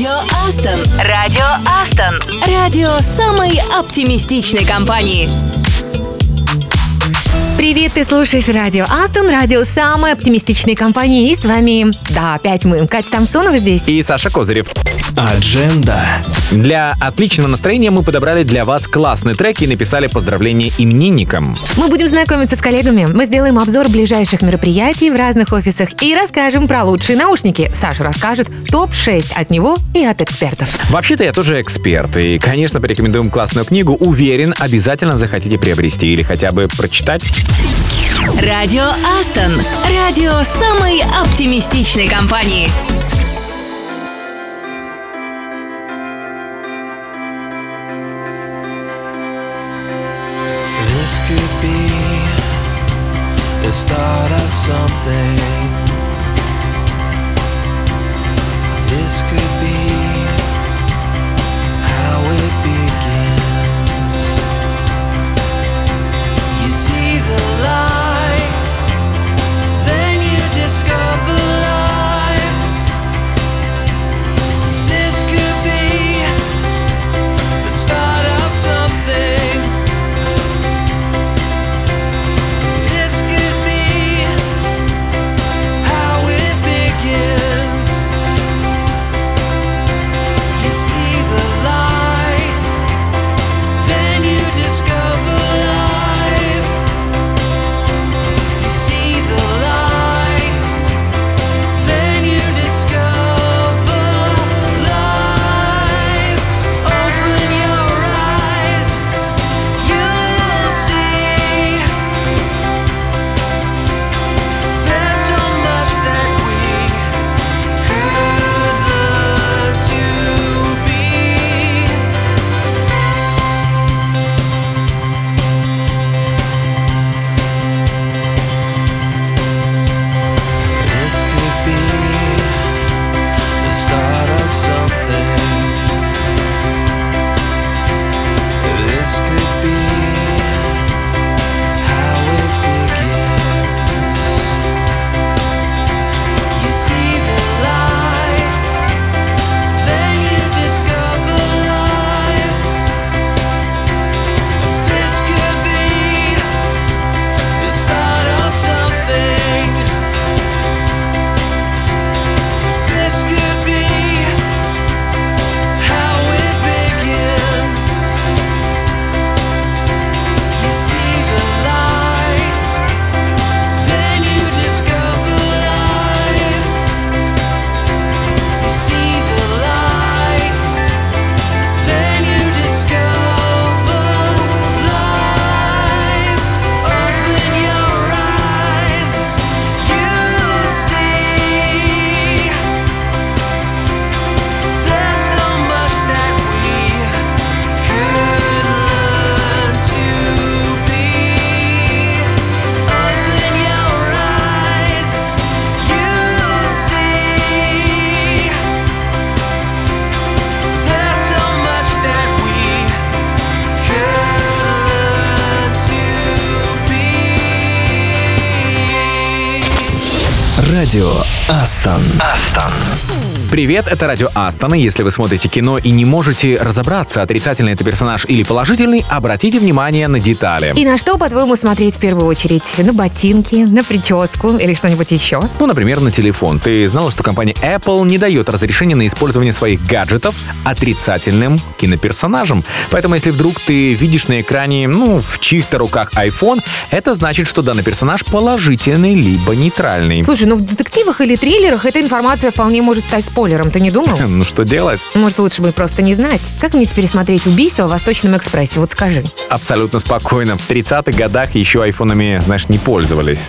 Радио Астон. Радио Астон. Радио самой оптимистичной компании. Привет, ты слушаешь радио Астон, радио самой оптимистичной компании. И с вами, да, опять мы, Катя Самсонова здесь. И Саша Козырев. Адженда. Для отличного настроения мы подобрали для вас классный трек и написали поздравления именинникам. Мы будем знакомиться с коллегами, мы сделаем обзор ближайших мероприятий в разных офисах и расскажем про лучшие наушники. Саша расскажет топ-6 от него и от экспертов. Вообще-то я тоже эксперт, и, конечно, порекомендуем классную книгу. Уверен, обязательно захотите приобрести или хотя бы прочитать. Радио Астон. Радио самой оптимистичной компании. Something. This could Привет, это радио Астона. Если вы смотрите кино и не можете разобраться, отрицательный это персонаж или положительный, обратите внимание на детали. И на что, по-твоему, смотреть в первую очередь? На ботинки, на прическу или что-нибудь еще? Ну, например, на телефон. Ты знала, что компания Apple не дает разрешения на использование своих гаджетов отрицательным киноперсонажам. Поэтому, если вдруг ты видишь на экране, ну, в чьих-то руках iPhone, это значит, что данный персонаж положительный либо нейтральный. Слушай, ну в детективах или триллерах эта информация вполне может стать спойлером, ты не думал? Ну что делать? Может, лучше бы просто не знать. Как мне теперь смотреть убийство в Восточном экспрессе? Вот скажи. Абсолютно спокойно. В 30-х годах еще айфонами, знаешь, не пользовались.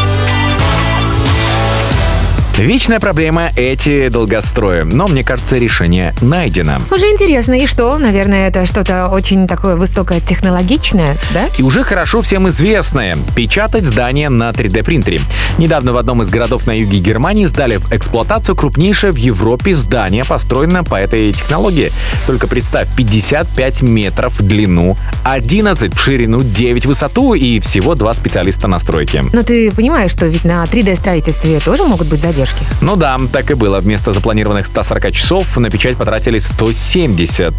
Вечная проблема эти долгострои, но мне кажется, решение найдено. Уже интересно, и что? Наверное, это что-то очень такое высокотехнологичное, да? И уже хорошо всем известное – печатать здания на 3D принтере. Недавно в одном из городов на юге Германии сдали в эксплуатацию крупнейшее в Европе здание, построенное по этой технологии. Только представь, 55 метров в длину, 11 в ширину, 9 в высоту и всего два специалиста на стройке. Но ты понимаешь, что ведь на 3D-строительстве тоже могут быть задержки? Ну да, так и было. Вместо запланированных 140 часов на печать потратили 170.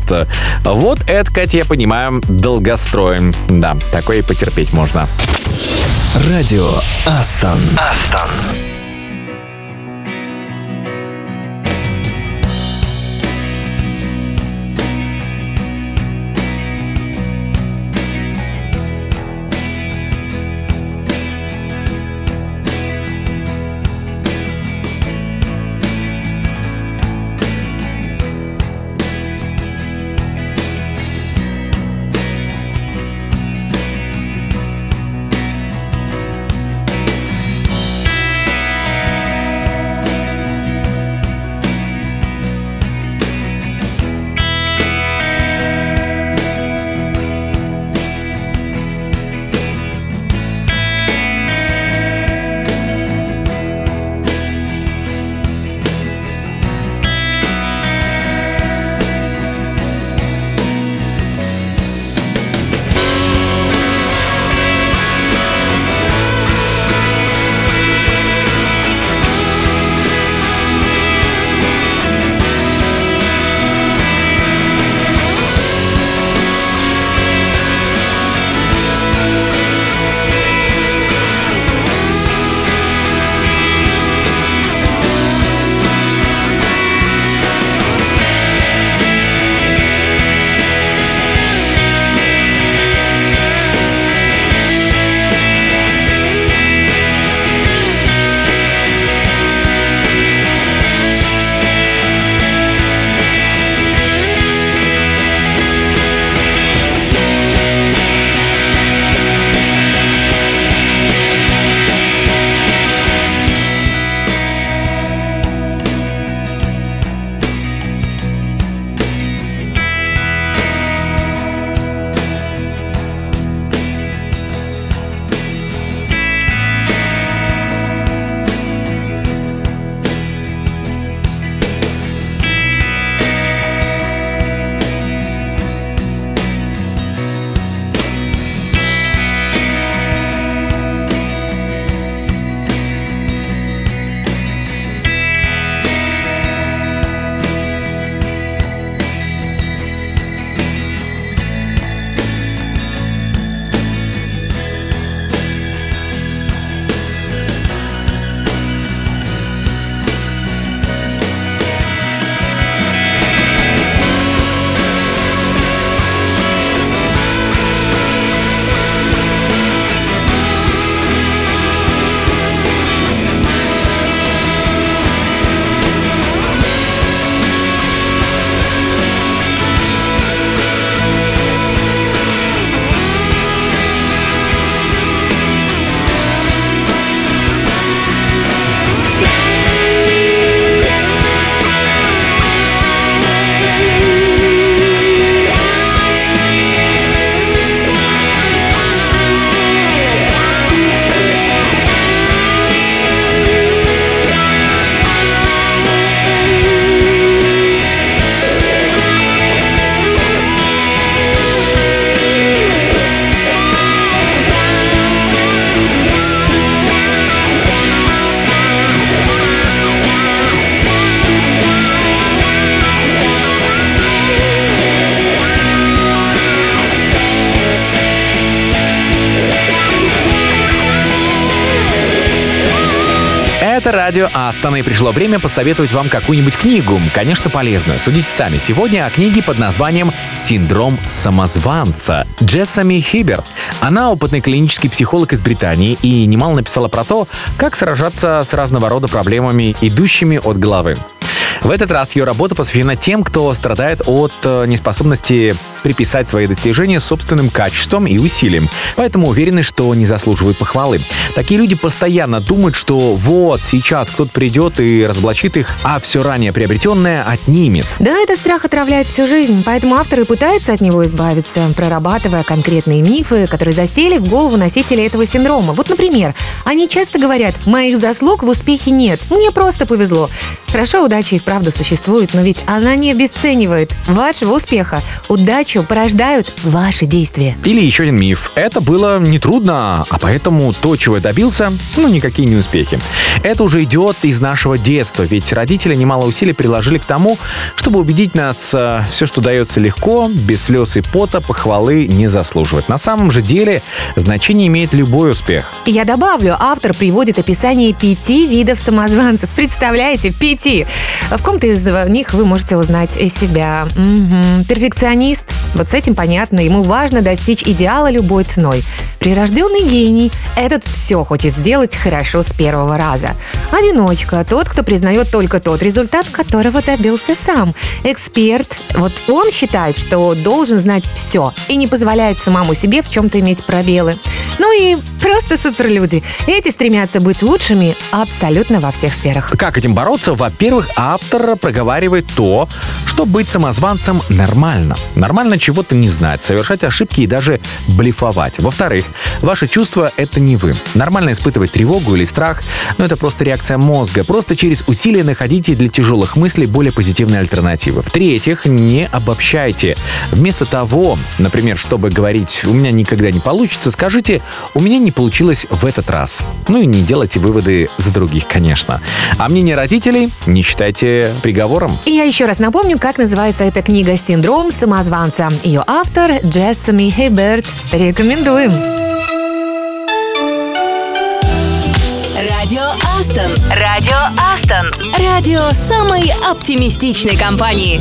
Вот это, Катя, я понимаю, долгостроем. Да, такое и потерпеть можно. Радио Астон. Астон. Радио Астана, и пришло время посоветовать вам какую-нибудь книгу, конечно, полезную. Судите сами. Сегодня о книге под названием «Синдром самозванца» Джессами Хибер. Она опытный клинический психолог из Британии и немало написала про то, как сражаться с разного рода проблемами, идущими от головы. В этот раз ее работа посвящена тем, кто страдает от э, неспособности приписать свои достижения собственным качеством и усилиям, поэтому уверены, что не заслуживают похвалы. Такие люди постоянно думают, что вот сейчас кто-то придет и разоблачит их, а все ранее приобретенное отнимет. Да, этот страх отравляет всю жизнь, поэтому автор и пытается от него избавиться, прорабатывая конкретные мифы, которые засели в голову носителей этого синдрома. Вот, например, они часто говорят «моих заслуг в успехе нет, мне просто повезло». Хорошо, удача и вправду существует, но ведь она не обесценивает вашего успеха. Удачу порождают ваши действия. Или еще один миф. Это было нетрудно, а поэтому то, чего я добился, ну, никакие не успехи. Это уже идет из нашего детства, ведь родители немало усилий приложили к тому, чтобы убедить нас, э, все, что дается легко, без слез и пота, похвалы не заслуживает. На самом же деле значение имеет любой успех. Я добавлю, автор приводит описание пяти видов самозванцев. Представляете, пяти. В ком-то из них вы можете узнать себя. Мгм. Перфекционист. Вот с этим понятно. Ему важно достичь идеала любой ценой. Прирожденный гений. Этот все хочет сделать хорошо с первого раза. Одиночка. Тот, кто признает только тот результат, которого добился сам. Эксперт. Вот он считает, что должен знать все и не позволяет самому себе в чем-то иметь пробелы. Ну и просто суперлюди. Эти стремятся быть лучшими абсолютно во всех сферах. Как этим бороться? Во-первых, автор проговаривает то, что быть самозванцем нормально. Нормально чего-то не знать, совершать ошибки и даже блефовать. Во-вторых, ваши чувства — это не вы. Нормально испытывать тревогу или страх, но это просто реакция мозга. Просто через усилия находите для тяжелых мыслей более позитивные альтернативы. В-третьих, не обобщайте. Вместо того, например, чтобы говорить «у меня никогда не получится», скажите «у меня не получилось в этот раз». Ну и не делайте выводы за других, конечно. А мнение родителей не считайте приговором. И я еще раз напомню, как называется эта книга «Синдром самозванца». Ее автор Джессами Хейберт. Рекомендуем. Радио Астон. Радио Астон. Радио самой оптимистичной компании.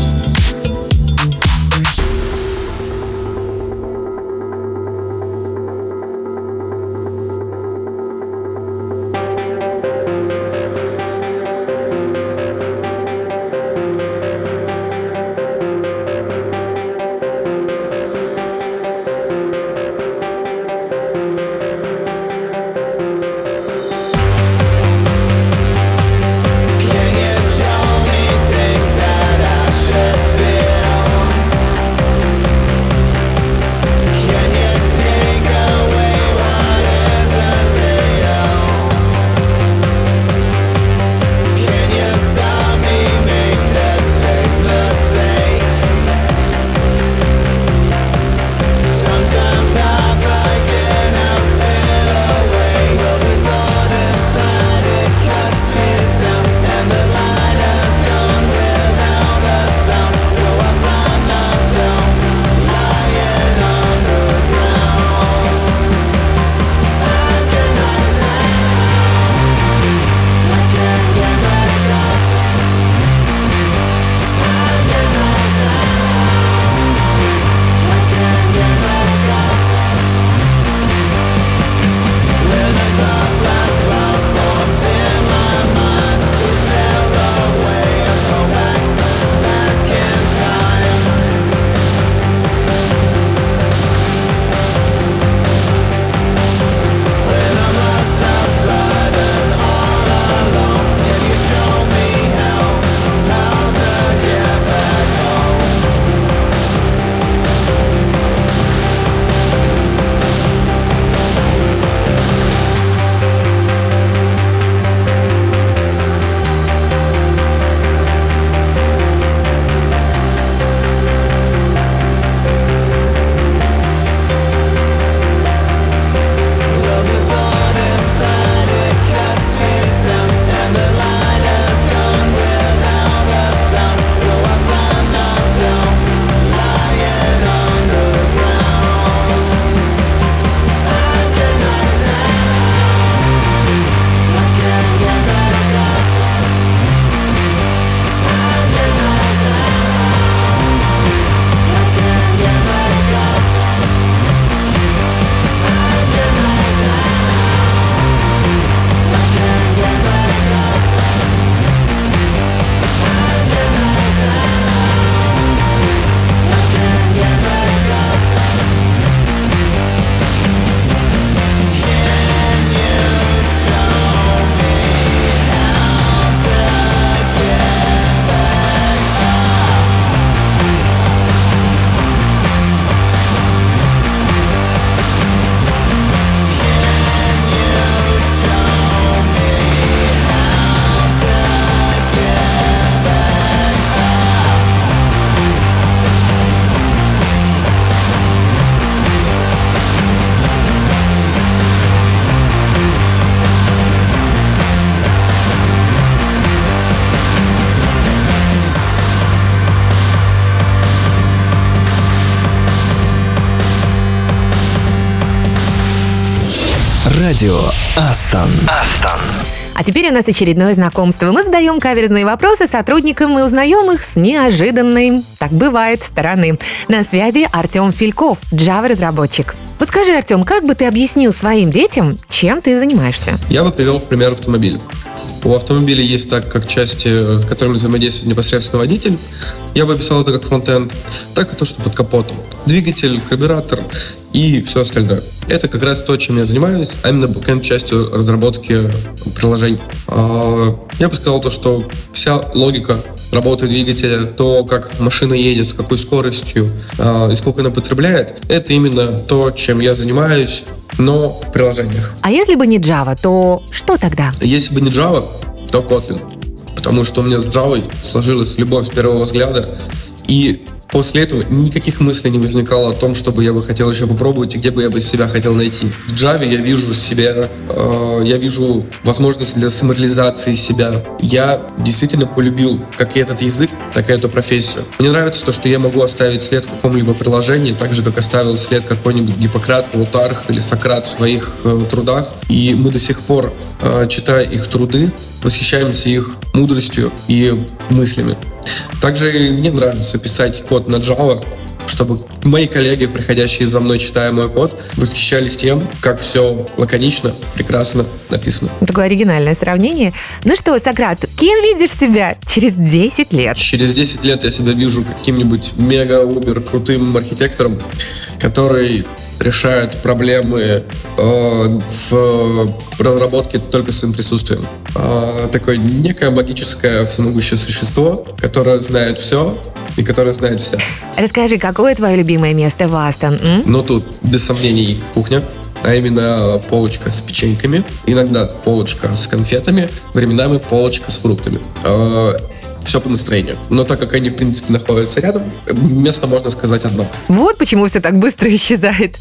Радио Астон. Астон. А теперь у нас очередное знакомство. Мы задаем каверзные вопросы сотрудникам и узнаем их с неожиданной, так бывает, стороны. На связи Артем Фильков, Java-разработчик. Вот скажи, Артем, как бы ты объяснил своим детям, чем ты занимаешься? Я бы привел в пример автомобиль. У автомобиля есть так как части, с которыми взаимодействует непосредственно водитель. Я бы описал это как фронтенд, так и то, что под капотом. Двигатель, карбюратор и все остальное. Это как раз то, чем я занимаюсь, а именно бэкэнд частью разработки приложений. А, Я бы сказал то, что вся логика работы двигателя, то, как машина едет, с какой скоростью а, и сколько она потребляет, это именно то, чем я занимаюсь, но в приложениях. А если бы не Java, то что тогда? Если бы не Java, то Kotlin. Потому что у меня с Java сложилась любовь с первого взгляда. И после этого никаких мыслей не возникало о том, чтобы я бы хотел еще попробовать и где бы я бы себя хотел найти. В Java я вижу себя, э, я вижу возможность для самореализации себя. Я действительно полюбил как и этот язык, так и эту профессию. Мне нравится то, что я могу оставить след в каком-либо приложении, так же, как оставил след какой-нибудь Гиппократ, Плутарх или Сократ в своих э, трудах. И мы до сих пор, э, читая их труды, восхищаемся их мудростью и мыслями. Также мне нравится писать код на Java, чтобы мои коллеги, приходящие за мной, читая мой код, восхищались тем, как все лаконично, прекрасно написано. Такое оригинальное сравнение. Ну что, Сократ, кем видишь себя через 10 лет? Через 10 лет я себя вижу каким-нибудь мега-убер крутым архитектором, который решает проблемы э, в разработке только своим присутствием. Э, такое некое магическое всемогущее существо, которое знает все и которое знает все. Расскажи, какое твое любимое место в Астон? м? Но тут, без сомнений, кухня, а именно полочка с печеньками, иногда полочка с конфетами, временами полочка с фруктами. Все по настроению. Но так как они, в принципе, находятся рядом, место, можно сказать, одно. Вот почему все так быстро исчезает.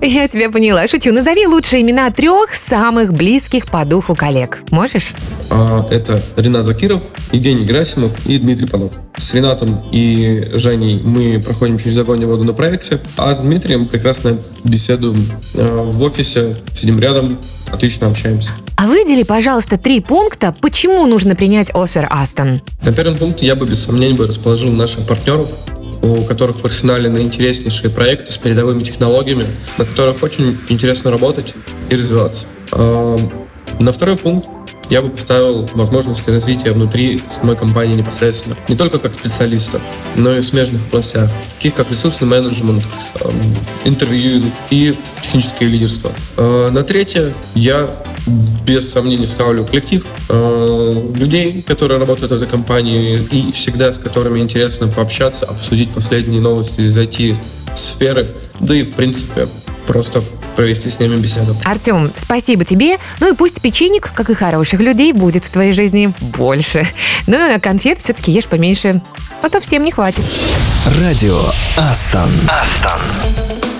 Я тебя поняла. Шучу. Назови лучшие имена трех самых близких по духу коллег. Можешь? А, Это Ренат Закиров, Евгений Герасимов и Дмитрий Панов. С Ренатом и Женей мы проходим через огонь и воду на проекте, а с Дмитрием прекрасно беседуем э, в офисе, сидим рядом, отлично общаемся. А выдели, пожалуйста, три пункта, почему нужно принять офер Астон. На первом пункте я бы без сомнений бы расположил наших партнеров, у которых в арсенале наинтереснейшие проекты с передовыми технологиями, на которых очень интересно работать и развиваться. На второй пункт я бы поставил возможности развития внутри самой компании непосредственно. Не только как специалиста, но и в смежных областях, таких как ресурсный менеджмент, эм, интервью и техническое лидерство. А, На третье я без сомнений ставлю коллектив э, людей, которые работают в этой компании и всегда с которыми интересно пообщаться, обсудить последние новости из IT-сферы, да и в принципе просто провести с ними беседу. Артем, спасибо тебе. Ну и пусть печенек, как и хороших людей, будет в твоей жизни больше. Но конфет все-таки ешь поменьше, а то всем не хватит. Радио Астон. Астон.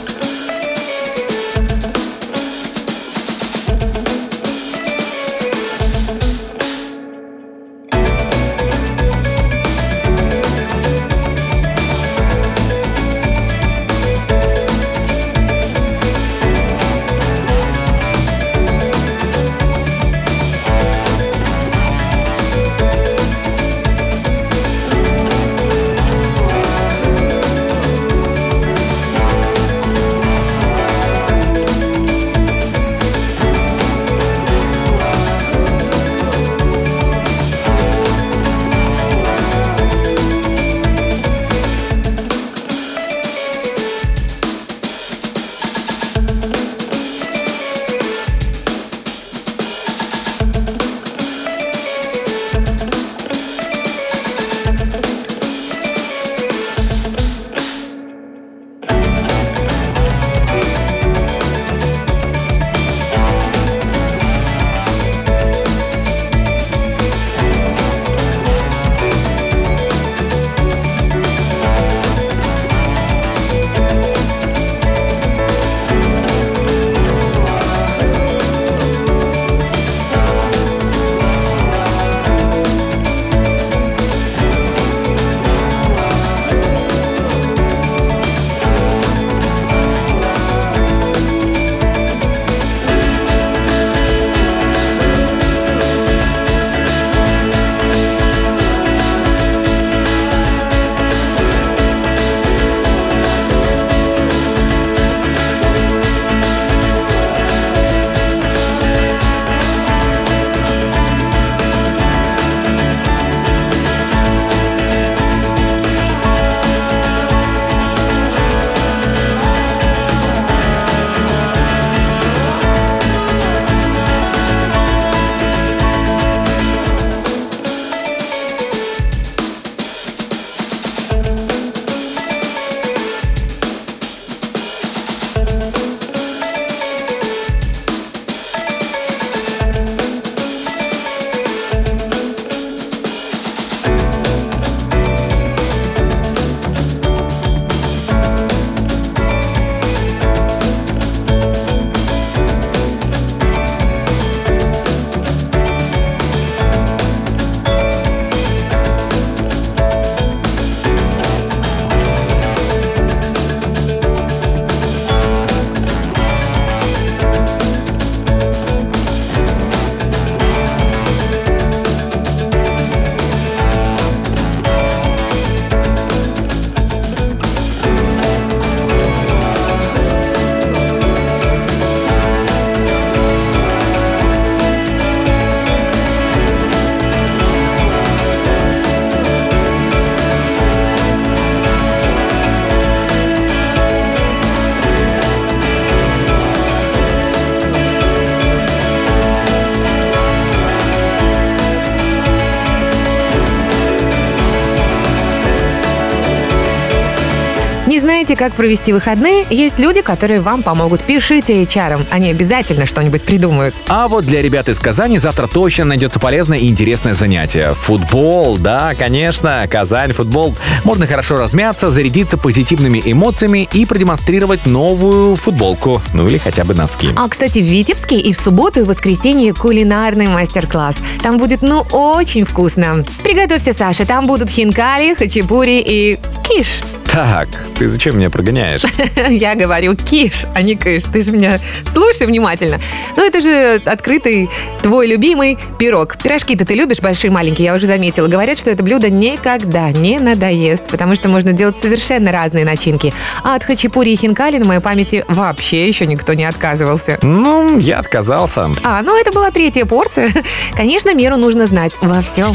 Знаете, как провести выходные? Есть люди, которые вам помогут. Пишите HR, они обязательно что-нибудь придумают. А вот для ребят из Казани завтра точно найдется полезное и интересное занятие. Футбол, да, конечно, Казань, футбол. Можно хорошо размяться, зарядиться позитивными эмоциями и продемонстрировать новую футболку, ну или хотя бы носки. А, кстати, в Витебске и в субботу и воскресенье кулинарный мастер-класс. Там будет, ну, очень вкусно. Приготовься, Саша, там будут хинкали, хачапури и киш. Так, ты зачем меня прогоняешь? Я говорю киш, а не кыш. Ты же меня слушай внимательно. Ну, это же открытый твой любимый пирог. Пирожки-то ты любишь большие, маленькие, я уже заметила. Говорят, что это блюдо никогда не надоест, потому что можно делать совершенно разные начинки. А от хачапури и хинкали на моей памяти вообще еще никто не отказывался. Ну, я отказался. А, ну это была третья порция. Конечно, меру нужно знать во всем.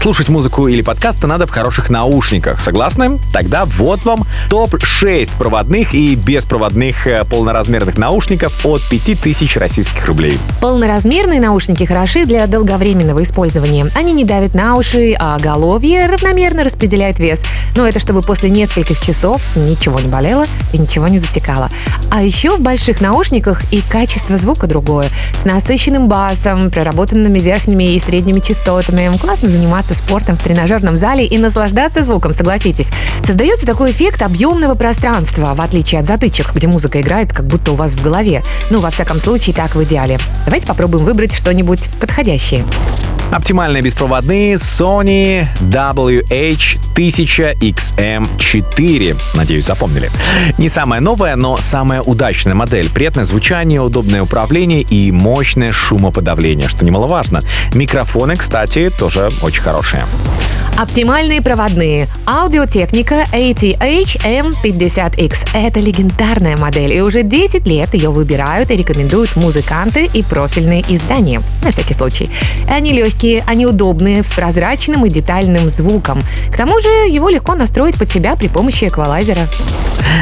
Слушать музыку или подкасты надо в хороших наушниках. Согласны? Тогда вот вам топ-6 проводных и беспроводных э, полноразмерных наушников от 5000 российских рублей. Полноразмерные наушники хороши для долговременного использования. Они не давят на уши, а головье равномерно распределяют вес. Но это чтобы после нескольких часов ничего не болело и ничего не затекало. А еще в больших наушниках и качество звука другое. С насыщенным басом, проработанными верхними и средними частотами. Классно заниматься заниматься спортом в тренажерном зале и наслаждаться звуком, согласитесь. Создается такой эффект объемного пространства, в отличие от затычек, где музыка играет как будто у вас в голове. Ну, во всяком случае, так в идеале. Давайте попробуем выбрать что-нибудь подходящее. Оптимальные беспроводные Sony WH-1000XM4. Надеюсь, запомнили. Не самая новая, но самая удачная модель. Приятное звучание, удобное управление и мощное шумоподавление, что немаловажно. Микрофоны, кстати, тоже очень хорошие. Оптимальные проводные. Аудиотехника ATH-M50X. Это легендарная модель, и уже 10 лет ее выбирают и рекомендуют музыканты и профильные издания. На всякий случай. Они легкие, они удобные, с прозрачным и детальным звуком. К тому же его легко настроить под себя при помощи эквалайзера.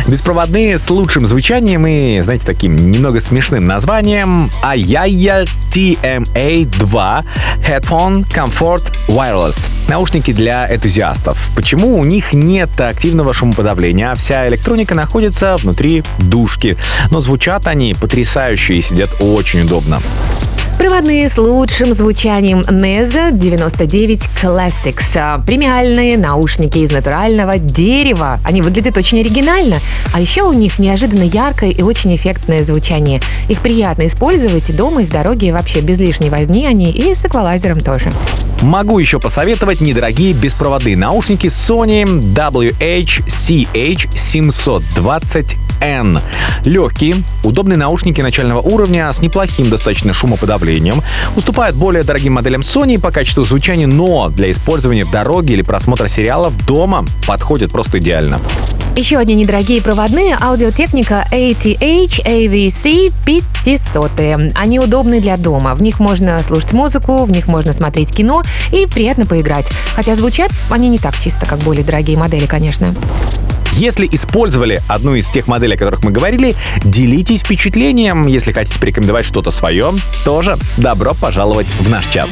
Беспроводные с лучшим звучанием и, знаете, таким немного смешным названием Ayaya TMA2 Headphone Comfort Wireless. Наушники для энтузиастов. Почему у них нет активного шумоподавления, а вся электроника находится внутри душки. Но звучат они потрясающе и сидят очень удобно. Проводные с лучшим звучанием Neza 99 Classics. А, Премиальные наушники из натурального дерева. Они выглядят очень оригинально. А еще у них неожиданно яркое и очень эффектное звучание. Их приятно использовать и дома, и в дороге, и вообще без лишней возни они, и с эквалайзером тоже. Могу еще посоветовать недорогие беспроводные наушники Sony WH-CH720N. Легкие, удобные наушники начального уровня с неплохим достаточно шумоподавлением. Уступают более дорогим моделям Sony по качеству звучания, но для использования в дороге или просмотра сериалов дома подходят просто идеально. Еще одни недорогие проводные аудиотехника ATH AVC 500. Они удобны для дома. В них можно слушать музыку, в них можно смотреть кино и приятно поиграть. Хотя звучат они не так чисто, как более дорогие модели, конечно. Если использовали одну из тех моделей, о которых мы говорили, делитесь впечатлением. Если хотите порекомендовать что-то свое, тоже добро пожаловать в наш чат.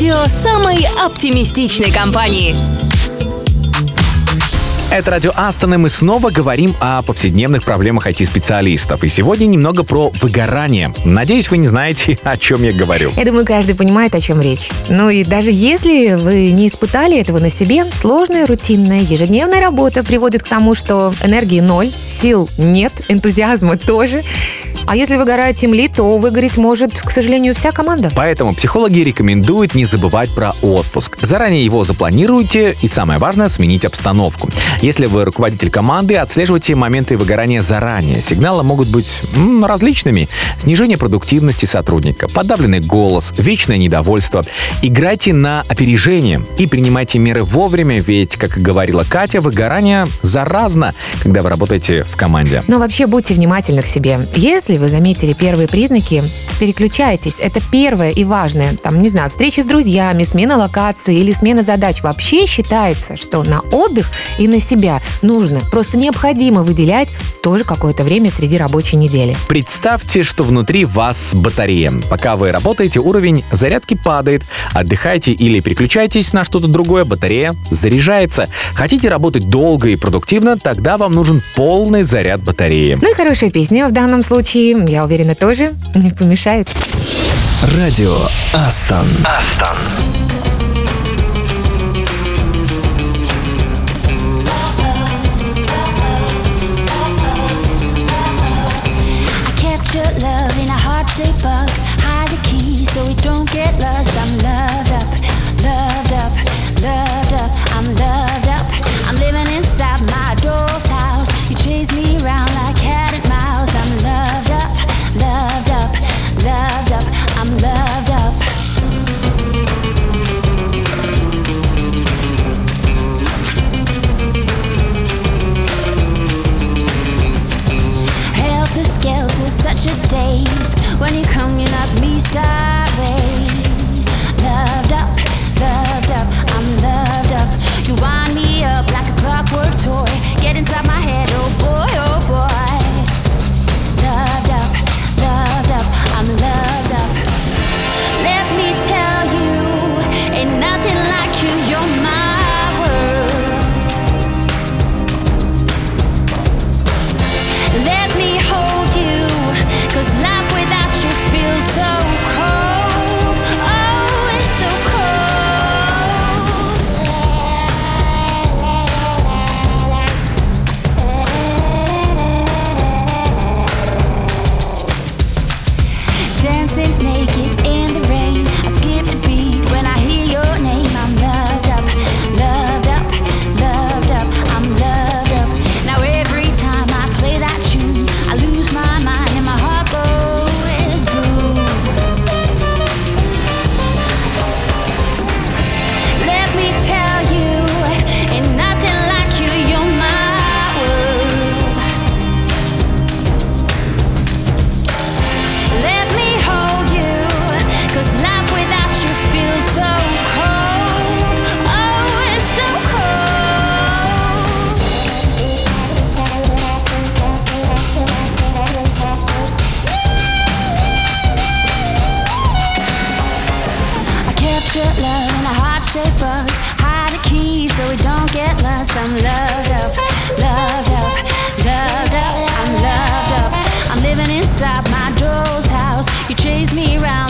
Радио самой оптимистичной компании. Это радио Астон, и мы снова говорим о повседневных проблемах IT-специалистов. И сегодня немного про выгорание. Надеюсь, вы не знаете, о чем я говорю. Я думаю, каждый понимает, о чем речь. Ну и даже если вы не испытали этого на себе, сложная, рутинная, ежедневная работа приводит к тому, что энергии ноль, сил нет, энтузиазма тоже. А если выгорает тимлит, то выгореть может, к сожалению, вся команда. Поэтому психологи рекомендуют не забывать про отпуск. Заранее его запланируйте и, самое важное, сменить обстановку. Если вы руководитель команды, отслеживайте моменты выгорания заранее. Сигналы могут быть м, различными. Снижение продуктивности сотрудника, подавленный голос, вечное недовольство. Играйте на опережение и принимайте меры вовремя, ведь, как и говорила Катя, выгорание заразно, когда вы работаете в команде. Но вообще будьте внимательны к себе. Если вы заметили первые признаки, переключайтесь. Это первое и важное. Там, не знаю, встречи с друзьями, смена локации или смена задач. Вообще считается, что на отдых и на себя нужно, просто необходимо выделять тоже какое-то время среди рабочей недели. Представьте, что внутри вас батарея. Пока вы работаете, уровень зарядки падает. Отдыхайте или переключайтесь на что-то другое, батарея заряжается. Хотите работать долго и продуктивно, тогда вам нужен полный заряд батареи. Ну и хорошая песня в данном случае, я уверена, тоже не помешает. Радио Астон. I I capture love in a heart-shaped box. Hide the key so we don't get lost. I'm loved up, loved up, loved up. I'm loved up. I'm living inside my doll's house. You chase me around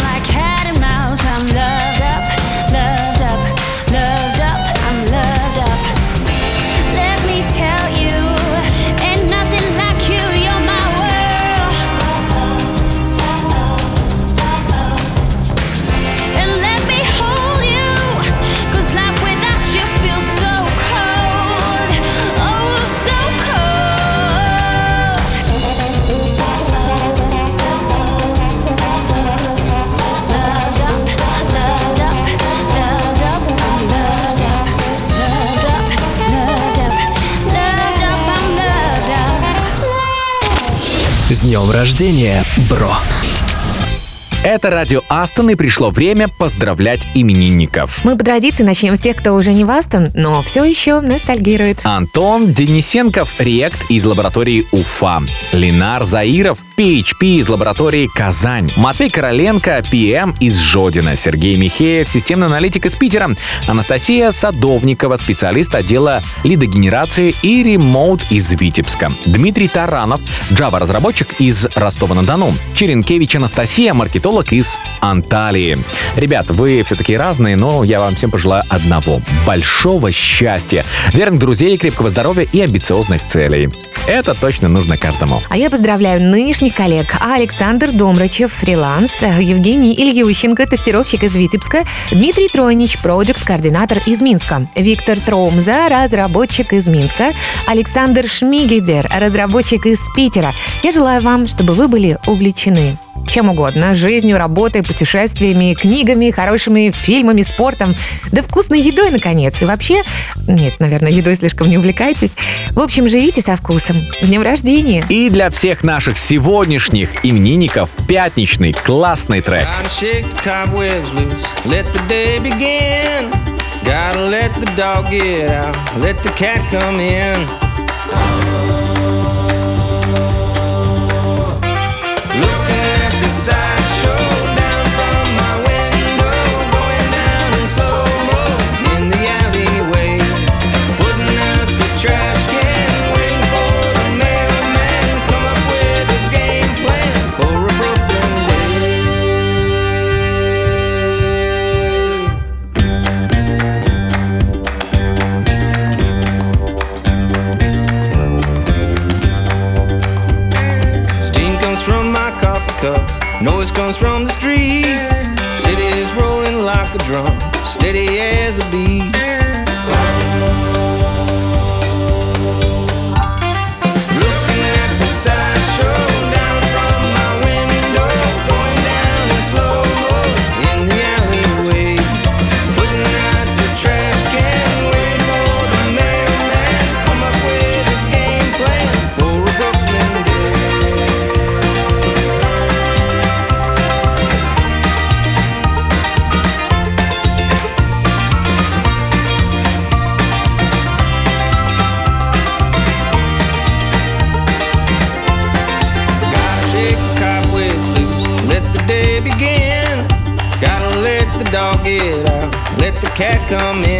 днем рождения, бро! Это радио Астон, и пришло время поздравлять именинников. Мы по традиции начнем с тех, кто уже не в Астон, но все еще ностальгирует. Антон Денисенков, рект из лаборатории УФА. Ленар Заиров, PHP из лаборатории Казань, Матвей Короленко, PM из Жодина, Сергей Михеев, системный аналитик из Питера, Анастасия Садовникова, специалист отдела лидогенерации и ремоут из Витебска, Дмитрий Таранов, Java-разработчик из Ростова-на-Дону, Черенкевич Анастасия, маркетолог из Анталии. Ребят, вы все такие разные, но я вам всем пожелаю одного — большого счастья, верных друзей, крепкого здоровья и амбициозных целей. Это точно нужно каждому. А я поздравляю нынешних коллег. Александр Домрачев, фриланс, Евгений Ильющенко, тестировщик из Витебска, Дмитрий Тройнич, проект-координатор из Минска, Виктор Тромза, разработчик из Минска, Александр Шмигедер, разработчик из Питера. Я желаю вам, чтобы вы были увлечены чем угодно. Жизнью, работой, путешествиями, книгами, хорошими фильмами, спортом. Да вкусной едой, наконец. И вообще... Нет, наверное, едой слишком не увлекайтесь. В общем, живите со вкусом. С днем рождения! И для всех наших сегодняшних именинников пятничный классный трек. Gotta let the dog get out, let the cat come in. Drum, steady as a beat. Come in.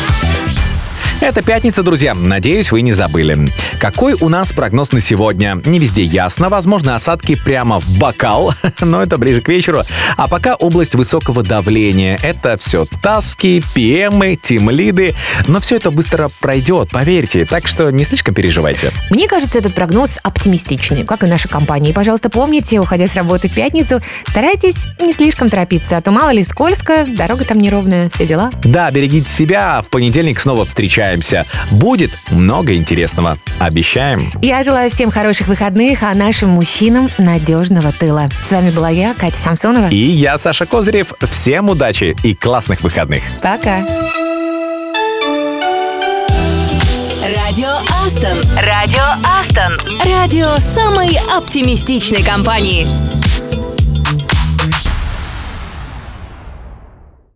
Это пятница, друзья. Надеюсь, вы не забыли. Какой у нас прогноз на сегодня? Не везде ясно. Возможно, осадки прямо в бокал, но это ближе к вечеру. А пока область высокого давления. Это все таски, пиемы, тимлиды. Но все это быстро пройдет, поверьте. Так что не слишком переживайте. Мне кажется, этот прогноз оптимистичный, как и наша компания. И, пожалуйста, помните, уходя с работы в пятницу, старайтесь не слишком торопиться, а то мало ли скользко, дорога там неровная, все дела. Да, берегите себя. В понедельник снова встречаемся. Будет много интересного. Обещаем. Я желаю всем хороших выходных, а нашим мужчинам надежного тыла. С вами была я, Катя Самсонова. И я, Саша Козырев. Всем удачи и классных выходных. Пока. Радио Астон. Радио Астон. Радио самой оптимистичной компании.